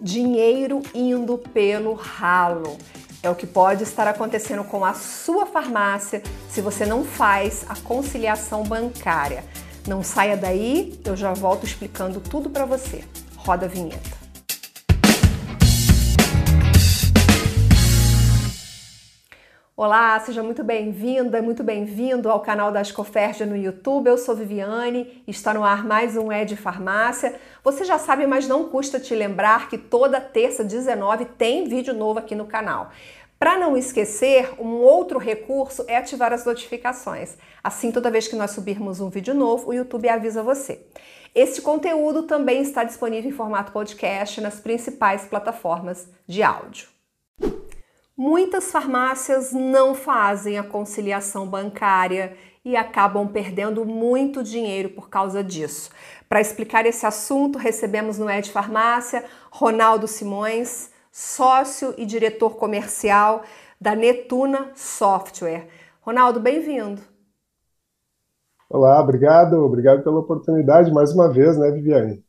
Dinheiro indo pelo ralo. É o que pode estar acontecendo com a sua farmácia se você não faz a conciliação bancária. Não saia daí, eu já volto explicando tudo para você. Roda a vinheta. Olá, seja muito bem-vinda, muito bem-vindo ao canal da Ascoferja no YouTube. Eu sou Viviane, está no ar mais um Ed Farmácia. Você já sabe, mas não custa te lembrar que toda terça 19 tem vídeo novo aqui no canal. Para não esquecer, um outro recurso é ativar as notificações. Assim, toda vez que nós subirmos um vídeo novo, o YouTube avisa você. Este conteúdo também está disponível em formato podcast nas principais plataformas de áudio. Muitas farmácias não fazem a conciliação bancária e acabam perdendo muito dinheiro por causa disso. Para explicar esse assunto, recebemos no Ed Farmácia Ronaldo Simões, sócio e diretor comercial da Netuna Software. Ronaldo, bem-vindo. Olá, obrigado, obrigado pela oportunidade mais uma vez, né, Viviane?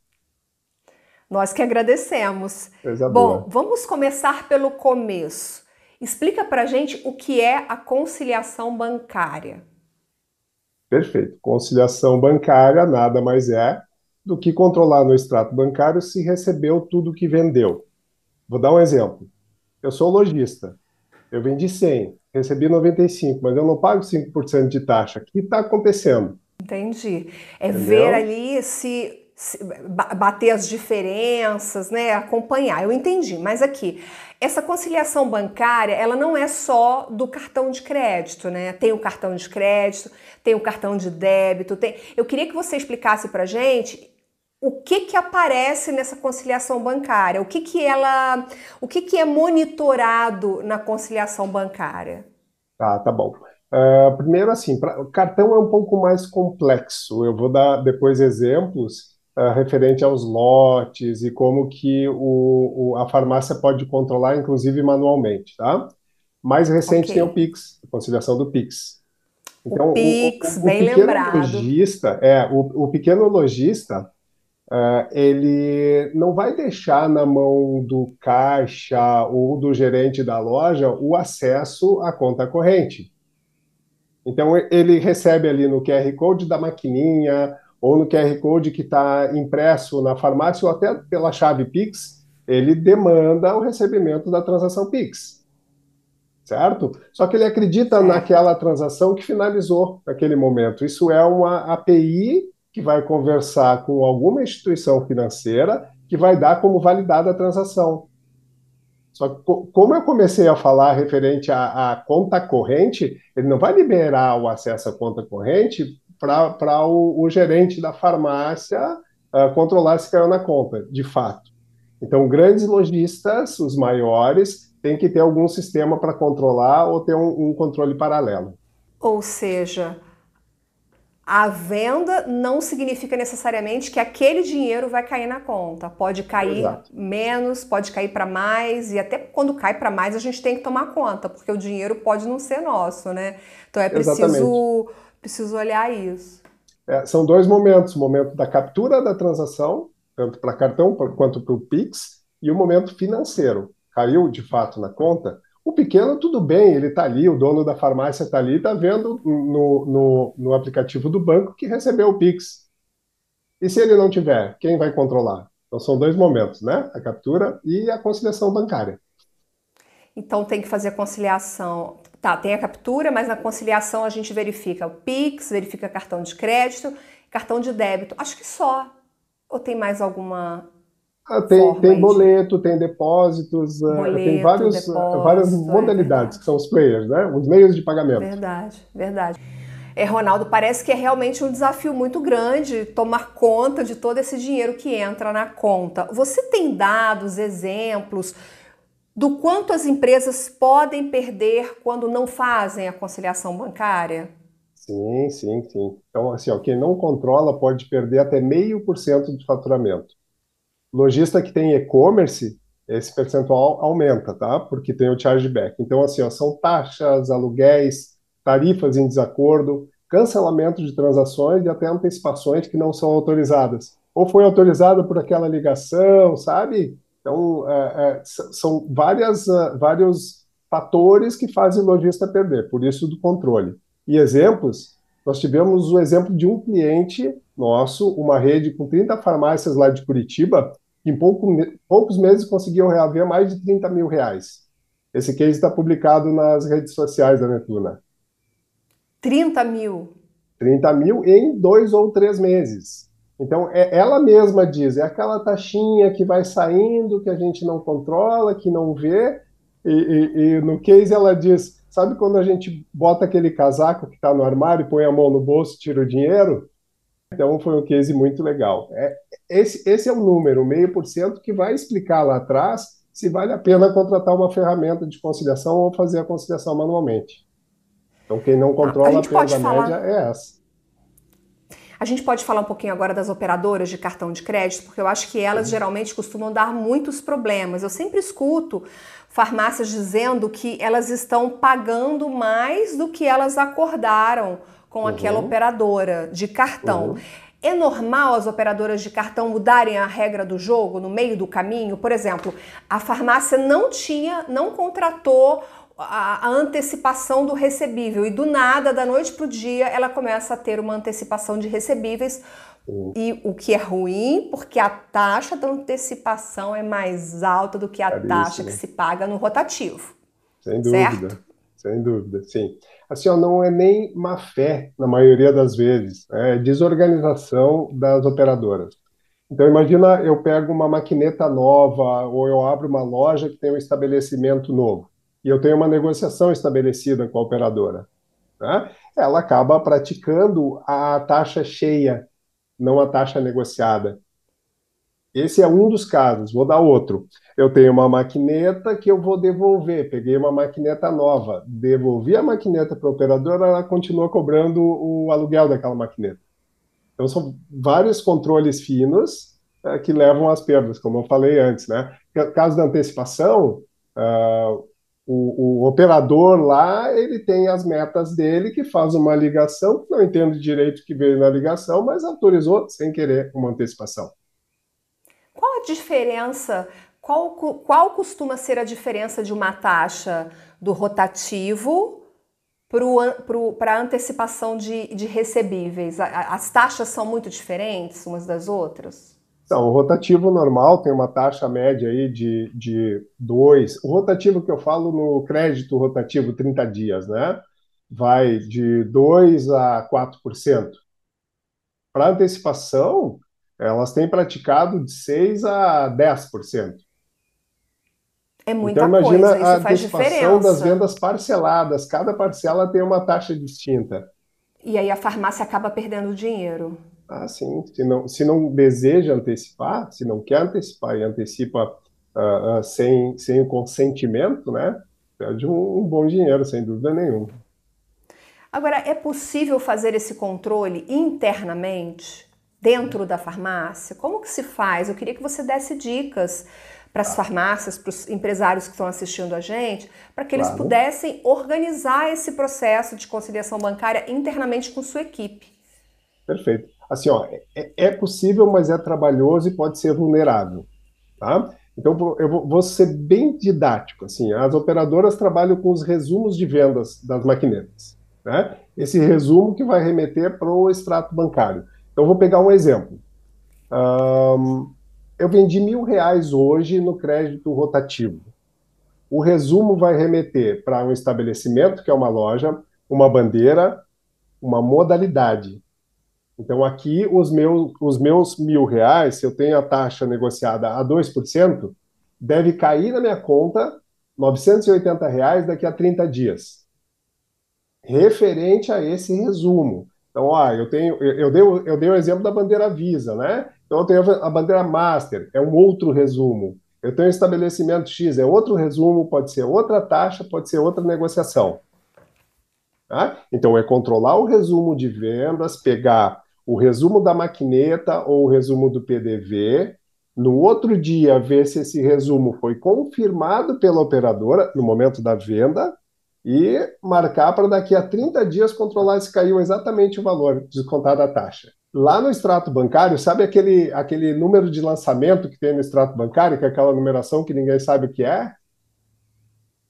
Nós que agradecemos. Coisa Bom, boa. vamos começar pelo começo. Explica para a gente o que é a conciliação bancária. Perfeito. Conciliação bancária nada mais é do que controlar no extrato bancário se recebeu tudo que vendeu. Vou dar um exemplo. Eu sou lojista. Eu vendi 100, recebi 95, mas eu não pago 5% de taxa. O que está acontecendo? Entendi. É Entendeu? ver ali se bater as diferenças, né, acompanhar. Eu entendi, mas aqui essa conciliação bancária, ela não é só do cartão de crédito, né? Tem o cartão de crédito, tem o cartão de débito, tem. Eu queria que você explicasse para gente o que que aparece nessa conciliação bancária, o que que ela, o que que é monitorado na conciliação bancária. Tá, tá bom. Uh, primeiro, assim, pra, o cartão é um pouco mais complexo. Eu vou dar depois exemplos uh, referente aos lotes e como que o, o, a farmácia pode controlar, inclusive manualmente, tá? Mais recente okay. tem o Pix, a conciliação do Pix. Então, o Pix, o, o, bem lembrado. Lojista, é, o, pequeno lojista, uh, ele não vai deixar na mão do caixa ou do gerente da loja o acesso à conta corrente. Então, ele recebe ali no QR Code da maquininha, ou no QR Code que está impresso na farmácia, ou até pela chave Pix, ele demanda o recebimento da transação Pix. Certo? Só que ele acredita naquela transação que finalizou naquele momento. Isso é uma API que vai conversar com alguma instituição financeira que vai dar como validada a transação. Só que, como eu comecei a falar referente à, à, conta corrente, ele não vai liberar o acesso à conta corrente para o, o, gerente da farmácia uh, controlar se caiu na conta, de fato. Então, grandes lojistas, os maiores, têm que ter algum sistema para controlar ou ter um, um controle paralelo. Ou seja, a venda não significa necessariamente que aquele dinheiro vai cair na conta. Pode cair Exato. menos, pode cair para mais, e até quando cai para mais a gente tem que tomar conta, porque o dinheiro pode não ser nosso, né? Então é preciso Exatamente preciso olhar isso. É, são dois momentos: o momento da captura da transação, tanto para cartão quanto para o Pix, e o momento financeiro. Caiu de fato na conta. O pequeno, tudo bem, ele está ali, o dono da farmácia está ali, está vendo no, no, no aplicativo do banco que recebeu o Pix. E se ele não tiver, quem vai controlar? Então são dois momentos, né? A captura e a conciliação bancária. Então tem que fazer a conciliação Tá, tem a captura, mas na conciliação a gente verifica o Pix, verifica cartão de crédito, cartão de débito. Acho que só. Ou tem mais alguma. Ah, tem, tem boleto, de... tem depósitos, ah, boleto, tem vários, ah, várias é modalidades, é que são os players, né? Os meios de pagamento. Verdade, verdade. É, Ronaldo, parece que é realmente um desafio muito grande tomar conta de todo esse dinheiro que entra na conta. Você tem dados, exemplos do quanto as empresas podem perder quando não fazem a conciliação bancária? Sim, sim, sim. Então, assim, ó, quem não controla pode perder até meio por cento do faturamento. Lojista que tem e-commerce, esse percentual aumenta, tá? Porque tem o chargeback. Então, assim, ó, são taxas, aluguéis, tarifas em desacordo, cancelamento de transações e até antecipações que não são autorizadas. Ou foi autorizada por aquela ligação, sabe? Então, é, é, são várias, uh, vários fatores que fazem o lojista perder, por isso do controle. E exemplos, nós tivemos o exemplo de um cliente nosso, uma rede com 30 farmácias lá de Curitiba, que em pouco, poucos meses conseguiu reaver mais de 30 mil reais. Esse case está publicado nas redes sociais da Netuna. 30 mil? 30 mil em dois ou três meses. Então, é, ela mesma diz, é aquela taxinha que vai saindo, que a gente não controla, que não vê, e, e, e no case ela diz, sabe quando a gente bota aquele casaco que está no armário, põe a mão no bolso, tira o dinheiro? Então, foi um case muito legal. É, esse, esse é o número, meio por cento, que vai explicar lá atrás se vale a pena contratar uma ferramenta de conciliação ou fazer a conciliação manualmente. Então, quem não controla a, a perda falar... média é essa. A gente pode falar um pouquinho agora das operadoras de cartão de crédito, porque eu acho que elas geralmente costumam dar muitos problemas. Eu sempre escuto farmácias dizendo que elas estão pagando mais do que elas acordaram com uhum. aquela operadora de cartão. Uhum. É normal as operadoras de cartão mudarem a regra do jogo no meio do caminho? Por exemplo, a farmácia não tinha, não contratou a, a antecipação do recebível e do nada, da noite para o dia, ela começa a ter uma antecipação de recebíveis. E o que é ruim, porque a taxa da antecipação é mais alta do que a taxa que se paga no rotativo. Sem dúvida, certo? sem dúvida, sim. Assim, ó, não é nem má fé, na maioria das vezes, é desorganização das operadoras. Então, imagina eu pego uma maquineta nova ou eu abro uma loja que tem um estabelecimento novo e eu tenho uma negociação estabelecida com a operadora. Né? Ela acaba praticando a taxa cheia, não a taxa negociada. Esse é um dos casos. Vou dar outro. Eu tenho uma maquineta que eu vou devolver. Peguei uma maquineta nova, devolvi a maquineta para a operadora, ela continua cobrando o aluguel daquela maquineta. Então são vários controles finos é, que levam às perdas, como eu falei antes, né? Caso da antecipação, uh, o, o, operador lá, ele tem as metas dele, que faz uma ligação, não entendo direito que veio na ligação, mas autorizou sem querer uma antecipação. Qual a diferença, qual, qual costuma ser a diferença de uma taxa do rotativo para a antecipação de, de recebíveis? As taxas são muito diferentes umas das outras? Então, o rotativo normal tem uma taxa média aí de, de 2. O rotativo que eu falo no crédito rotativo 30 dias, né? Vai de 2 a 4%. Para antecipação, elas têm praticado de 6 a 10%. É muita então, imagina coisa, a antecipação das vendas parceladas. Cada parcela tem uma taxa distinta. E aí a farmácia acaba perdendo dinheiro. Ah, sim. Se não, se não deseja antecipar, se não quer antecipar e antecipa uh, uh, sem, sem o consentimento, né? Perde um, um bom dinheiro, sem dúvida nenhuma. Agora, é possível fazer esse controle internamente, dentro da farmácia? Como que se faz? Eu queria que você desse dicas para as tá. farmácias, para os empresários que estão assistindo a gente, para que eles claro. pudessem organizar esse processo de conciliação bancária internamente com sua equipe. Perfeito assim, ó, é, é, possível, mas é trabalhoso e pode ser vulnerável, tá? Então, eu vou, ser bem didático, assim, as operadoras trabalham com os resumos de vendas das maquinetas, né? Esse resumo que vai remeter para o extrato bancário. Então, vou pegar um exemplo. Um, eu vendi mil reais hoje no crédito rotativo. O resumo vai remeter para um estabelecimento, que é uma loja, uma bandeira, uma modalidade, então, aqui, os meus, os meus mil reais, se eu tenho a taxa negociada a 2%, deve cair na minha conta 980 reais daqui a 30 dias. Referente a esse resumo. Então, ó, eu tenho, eu, eu, dei, eu dei o exemplo da bandeira Visa, né? Então, eu tenho a bandeira Master, é um outro resumo. Eu tenho estabelecimento X, é outro resumo, pode ser outra taxa, pode ser outra negociação. Tá? Então, é controlar o resumo de vendas, pegar o resumo da maquineta ou o resumo do PDV, no outro dia ver se esse resumo foi confirmado pela operadora no momento da venda e marcar para daqui a 30 dias controlar se caiu exatamente o valor descontado da taxa. lá no extrato bancário, sabe aquele, aquele número de lançamento que tem no extrato bancário, que é aquela numeração que ninguém sabe o que é?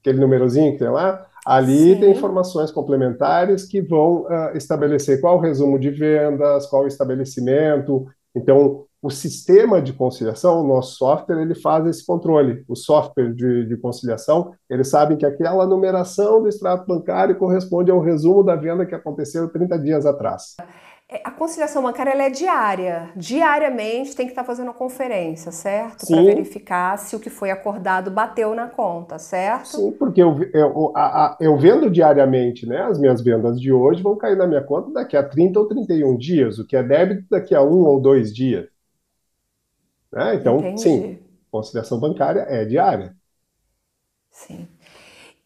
Aquele númerozinho que tem lá? Ali Sim. tem informações complementares que vão uh, estabelecer qual o resumo de vendas, qual o estabelecimento. Então, o sistema de conciliação, o nosso software, ele faz esse controle. O software de, de conciliação, eles sabem que aquela numeração do extrato bancário corresponde ao resumo da venda que aconteceu 30 dias atrás. É, a conciliação bancária é diária. Diariamente tem que estar fazendo a conferência, certo? Para verificar se o que foi acordado bateu na conta, certo? Sim, porque eu, eu, a, a, eu vendo diariamente, né? As minhas vendas de hoje vão cair na minha conta daqui a 30 ou 31 dias, o que é débito daqui a um ou dois dias. Né? Então, Entendi. sim, conciliação bancária é diária. Sim.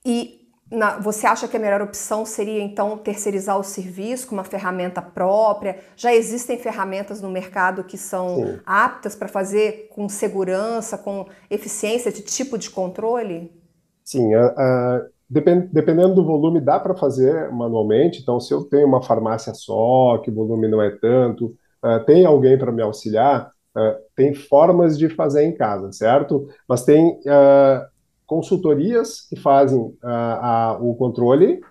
E na, você acha que a melhor opção seria então terceirizar o serviço com uma ferramenta própria? Já existem ferramentas no mercado que são Sim. aptas para fazer com segurança, com eficiência de tipo de controle? Sim, uh, uh, depend, dependendo do volume dá para fazer manualmente. Então, se eu tenho uma farmácia só, que o volume não é tanto, uh, tem alguém para me auxiliar, tem formas de fazer em casa, certo? Mas tem consultorias que fazem a, a, o controle,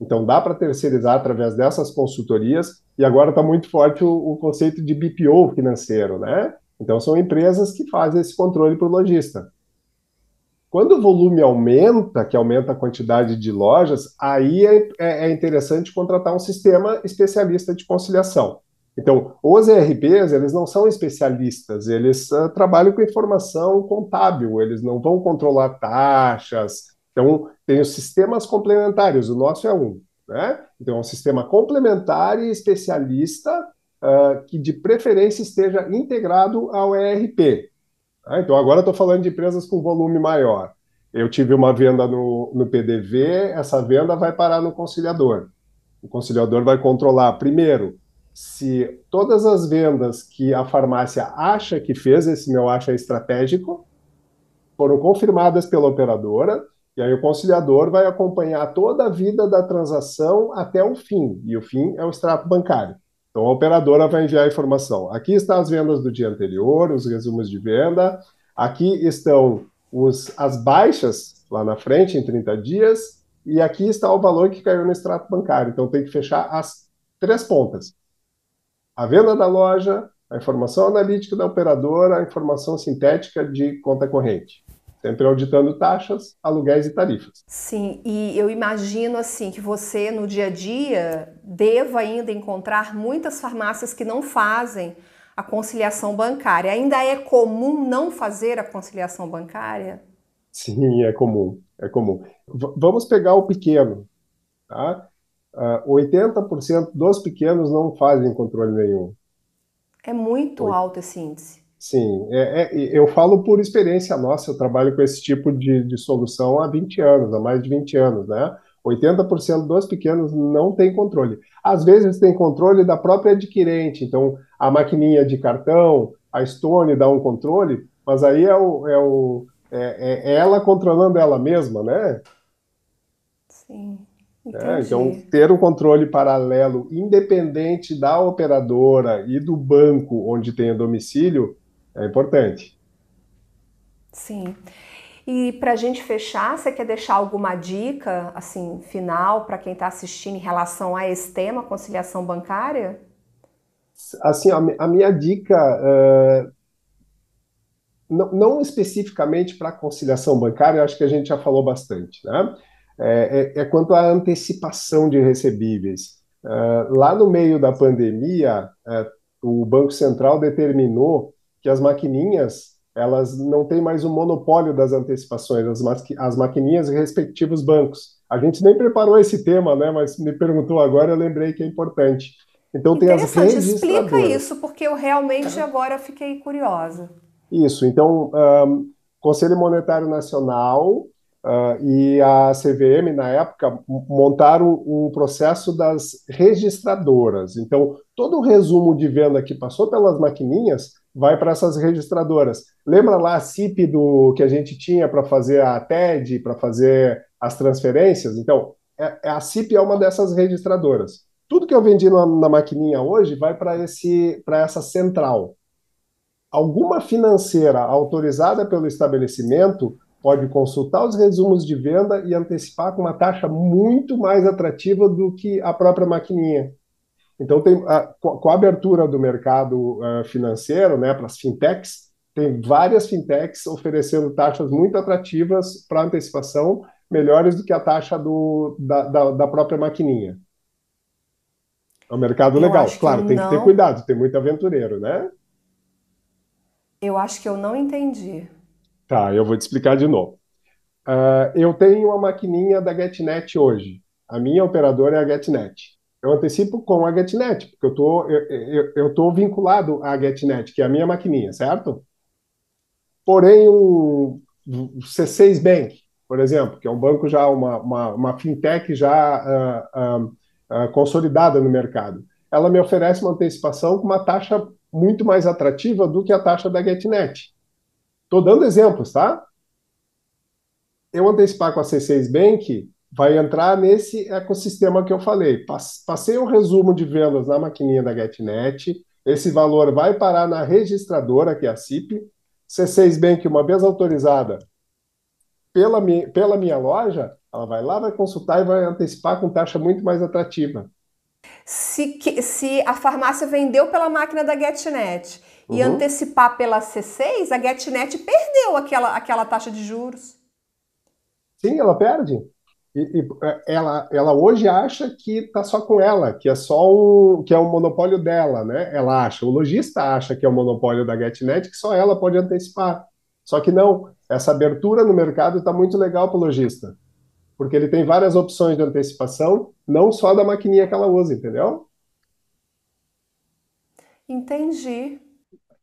então dá para terceirizar através dessas consultorias, e agora está muito forte o, o, conceito de BPO financeiro, né? Então são empresas que fazem esse controle para o lojista. Quando o volume aumenta, que aumenta a quantidade de lojas, aí é, é, é interessante contratar um sistema especialista de conciliação. Então, os ERPs, eles não são especialistas, eles uh, trabalham com informação contábil, eles não vão controlar taxas. Então, tem os sistemas complementares, o nosso é um. Né? Então, é um sistema complementar e especialista uh, que, de preferência, esteja integrado ao ERP. Tá? Então, agora estou falando de empresas com volume maior. Eu tive uma venda no, no PDV, essa venda vai parar no conciliador. O conciliador vai controlar, primeiro, se todas as vendas que a farmácia acha que fez, esse meu acha estratégico, foram confirmadas pela operadora, e aí o conciliador vai acompanhar toda a vida da transação até o fim, e o fim é o extrato bancário. Então a operadora vai enviar a informação. Aqui estão as vendas do dia anterior, os resumos de venda, aqui estão os, as baixas lá na frente, em 30 dias, e aqui está o valor que caiu no extrato bancário. Então tem que fechar as três pontas a venda da loja, a informação analítica da operadora, a informação sintética de conta corrente. Sempre auditando taxas, aluguéis e tarifas. Sim, e eu imagino assim que você no dia a dia deva ainda encontrar muitas farmácias que não fazem a conciliação bancária. Ainda é comum não fazer a conciliação bancária? Sim, é comum, é comum. V vamos pegar o pequeno, tá? Uh, 80% dos pequenos não fazem controle nenhum. É muito alto esse índice. Sim, é, é, eu falo por experiência nossa, eu trabalho com esse tipo de, de solução há 20 anos, há mais de 20 anos, né? 80% dos pequenos não tem controle. Às vezes tem controle da própria adquirente, então a maquininha de cartão, a Stone dá um controle, mas aí é, o, é, o, é, é ela controlando ela mesma, né? Sim. É, então, ter um controle paralelo independente da operadora e do banco onde tem o domicílio é importante. Sim. E para a gente fechar, você quer deixar alguma dica, assim, final para quem está assistindo em relação a esse tema, conciliação bancária? Assim, a, a minha dica, uh, não, não especificamente para conciliação bancária, acho que a gente já falou bastante, né? É, é, é quanto à antecipação de recebíveis. Uh, lá no meio da pandemia, uh, o Banco Central determinou que as maquininhas elas não têm mais o monopólio das antecipações, as, ma as maquininhas respectivos bancos. A gente nem preparou esse tema, né? Mas me perguntou agora, eu lembrei que é importante. Então tem as registradoras. Explica isso, porque eu realmente agora fiquei curiosa. Isso. Então, um, Conselho Monetário Nacional Uh, e a CVM, na época, montaram um processo das registradoras. Então, todo o resumo de venda que passou pelas maquininhas vai para essas registradoras. Lembra lá a CIP do que a gente tinha para fazer a TED, para fazer as transferências? Então, é, é, a CIP é uma dessas registradoras. tudo que eu vendi na, na maquininha hoje vai para essa central. Alguma financeira autorizada pelo estabelecimento pode consultar os resumos de venda e antecipar com uma taxa muito mais atrativa do que a própria maquininha. Então, tem, a, com a abertura do mercado uh, financeiro né, para as fintechs, tem várias fintechs oferecendo taxas muito atrativas para antecipação, melhores do que a taxa do, da, da, da própria maquininha. É um mercado eu legal. Claro, tem não... que ter cuidado, tem muito aventureiro, né? Eu acho que eu não entendi. Tá, eu vou te explicar de novo. Uh, eu tenho uma maquininha da GetNet hoje. A minha operadora é a GetNet. Eu antecipo com a GetNet, porque eu tô, tô vinculado à GetNet, que é a minha maquininha, certo? Porém, o C6 Bank, por exemplo, que é um banco já, uma, uma, uma fintech já uh, uh, consolidada no mercado, ela me oferece uma antecipação com uma taxa muito mais atrativa do que a taxa da GetNet. Estou dando exemplos, tá? Eu antecipar com a C6 Bank vai entrar nesse ecossistema que eu falei. Passei um resumo de vendas na maquininha da GetNet, esse valor vai parar na registradora, que é a CIP. C6 Bank, uma vez autorizada pela minha, pela minha loja, ela vai lá, vai consultar e vai antecipar com taxa muito mais atrativa. Se, se a farmácia vendeu pela máquina da GetNet uhum. e antecipar pela C6, a GetNet perdeu aquela, aquela taxa de juros. Sim, ela perde. E, e, é, ela, ela hoje acha que está só com ela, que é só um, que é um monopólio dela, né? Ela acha, o lojista acha que é o um monopólio da GetNet, que só ela pode antecipar. Só que não, essa abertura no mercado está muito legal para o lojista porque ele tem várias opções de antecipação, não só da maquininha que ela usa, entendeu? Entendi.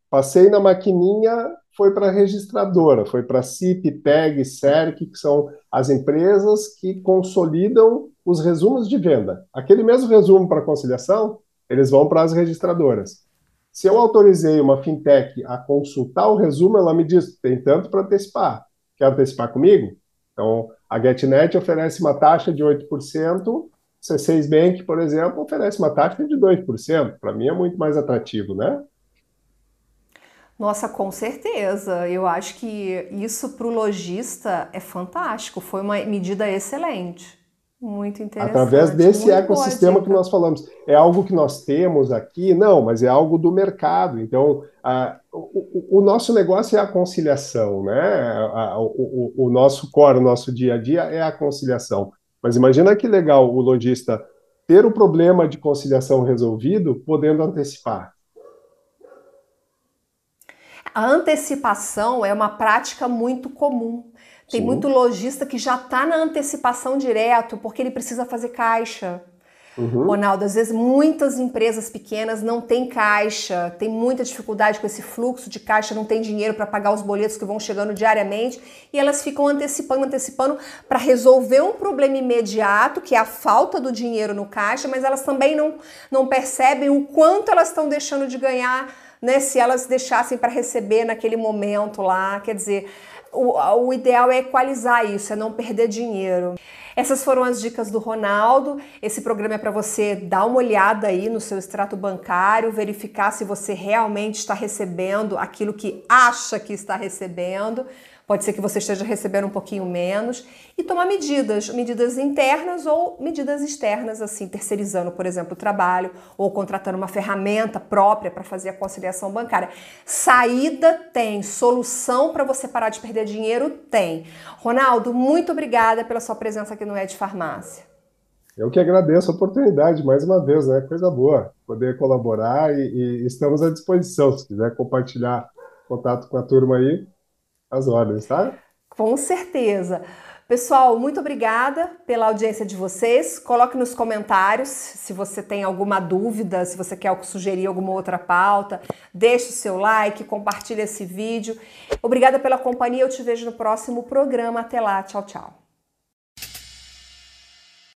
Passei na maquininha, foi para a registradora, foi para CIP, PEG, SERC, que são as empresas que consolidam os resumos de venda. Aquele mesmo resumo para conciliação, eles vão para as registradoras. Se eu autorizei uma fintech a consultar o resumo, ela me diz: tem tanto para antecipar. Quer antecipar comigo? Então, a GetNet oferece uma taxa de 8%, C6 Bank, por exemplo, oferece uma taxa de 2%. Para mim é muito mais atrativo, né? Nossa, com certeza. Eu acho que isso para o lojista é fantástico. Foi uma medida excelente. Muito interessante. Através desse ecossistema que nós falamos. É algo que nós temos aqui? Não, mas é algo do mercado. Então, a, o, o, nosso negócio é a conciliação, né? A, o, o, nosso core, o nosso dia a dia é a conciliação. Mas imagina que legal o lojista ter o problema de conciliação resolvido, podendo antecipar. A antecipação é uma prática muito comum. Tem Sim. muito lojista que já está na antecipação direto porque ele precisa fazer caixa. Uhum. Ronaldo, às vezes muitas empresas pequenas não têm caixa, tem muita dificuldade com esse fluxo de caixa, não tem dinheiro para pagar os boletos que vão chegando diariamente e elas ficam antecipando, antecipando para resolver um problema imediato, que é a falta do dinheiro no caixa, mas elas também não, não percebem o quanto elas estão deixando de ganhar, né, se elas deixassem para receber naquele momento lá. Quer dizer, o, o ideal é equalizar isso, é não perder dinheiro. Essas foram as dicas do Ronaldo. Esse programa é para você dar uma olhada aí no seu extrato bancário, verificar se você realmente está recebendo aquilo que acha que está recebendo. Pode ser que você esteja recebendo um pouquinho menos e tomar medidas, medidas internas ou medidas externas, assim, terceirizando, por exemplo, o trabalho ou contratando uma ferramenta própria para fazer a conciliação bancária. Saída tem, solução para você parar de perder dinheiro tem. Ronaldo, muito obrigada pela sua presença aqui no Ed Farmácia. Eu que agradeço a oportunidade, mais uma vez, né? Coisa boa poder colaborar e, e estamos à disposição. Se quiser compartilhar contato com a turma aí, as ordens, tá? Com certeza. Pessoal, muito obrigada pela audiência de vocês. Coloque nos comentários se você tem alguma dúvida, se você quer sugerir alguma outra pauta. Deixe o seu like, compartilhe esse vídeo. Obrigada pela companhia. Eu te vejo no próximo programa. Até lá. Tchau, tchau.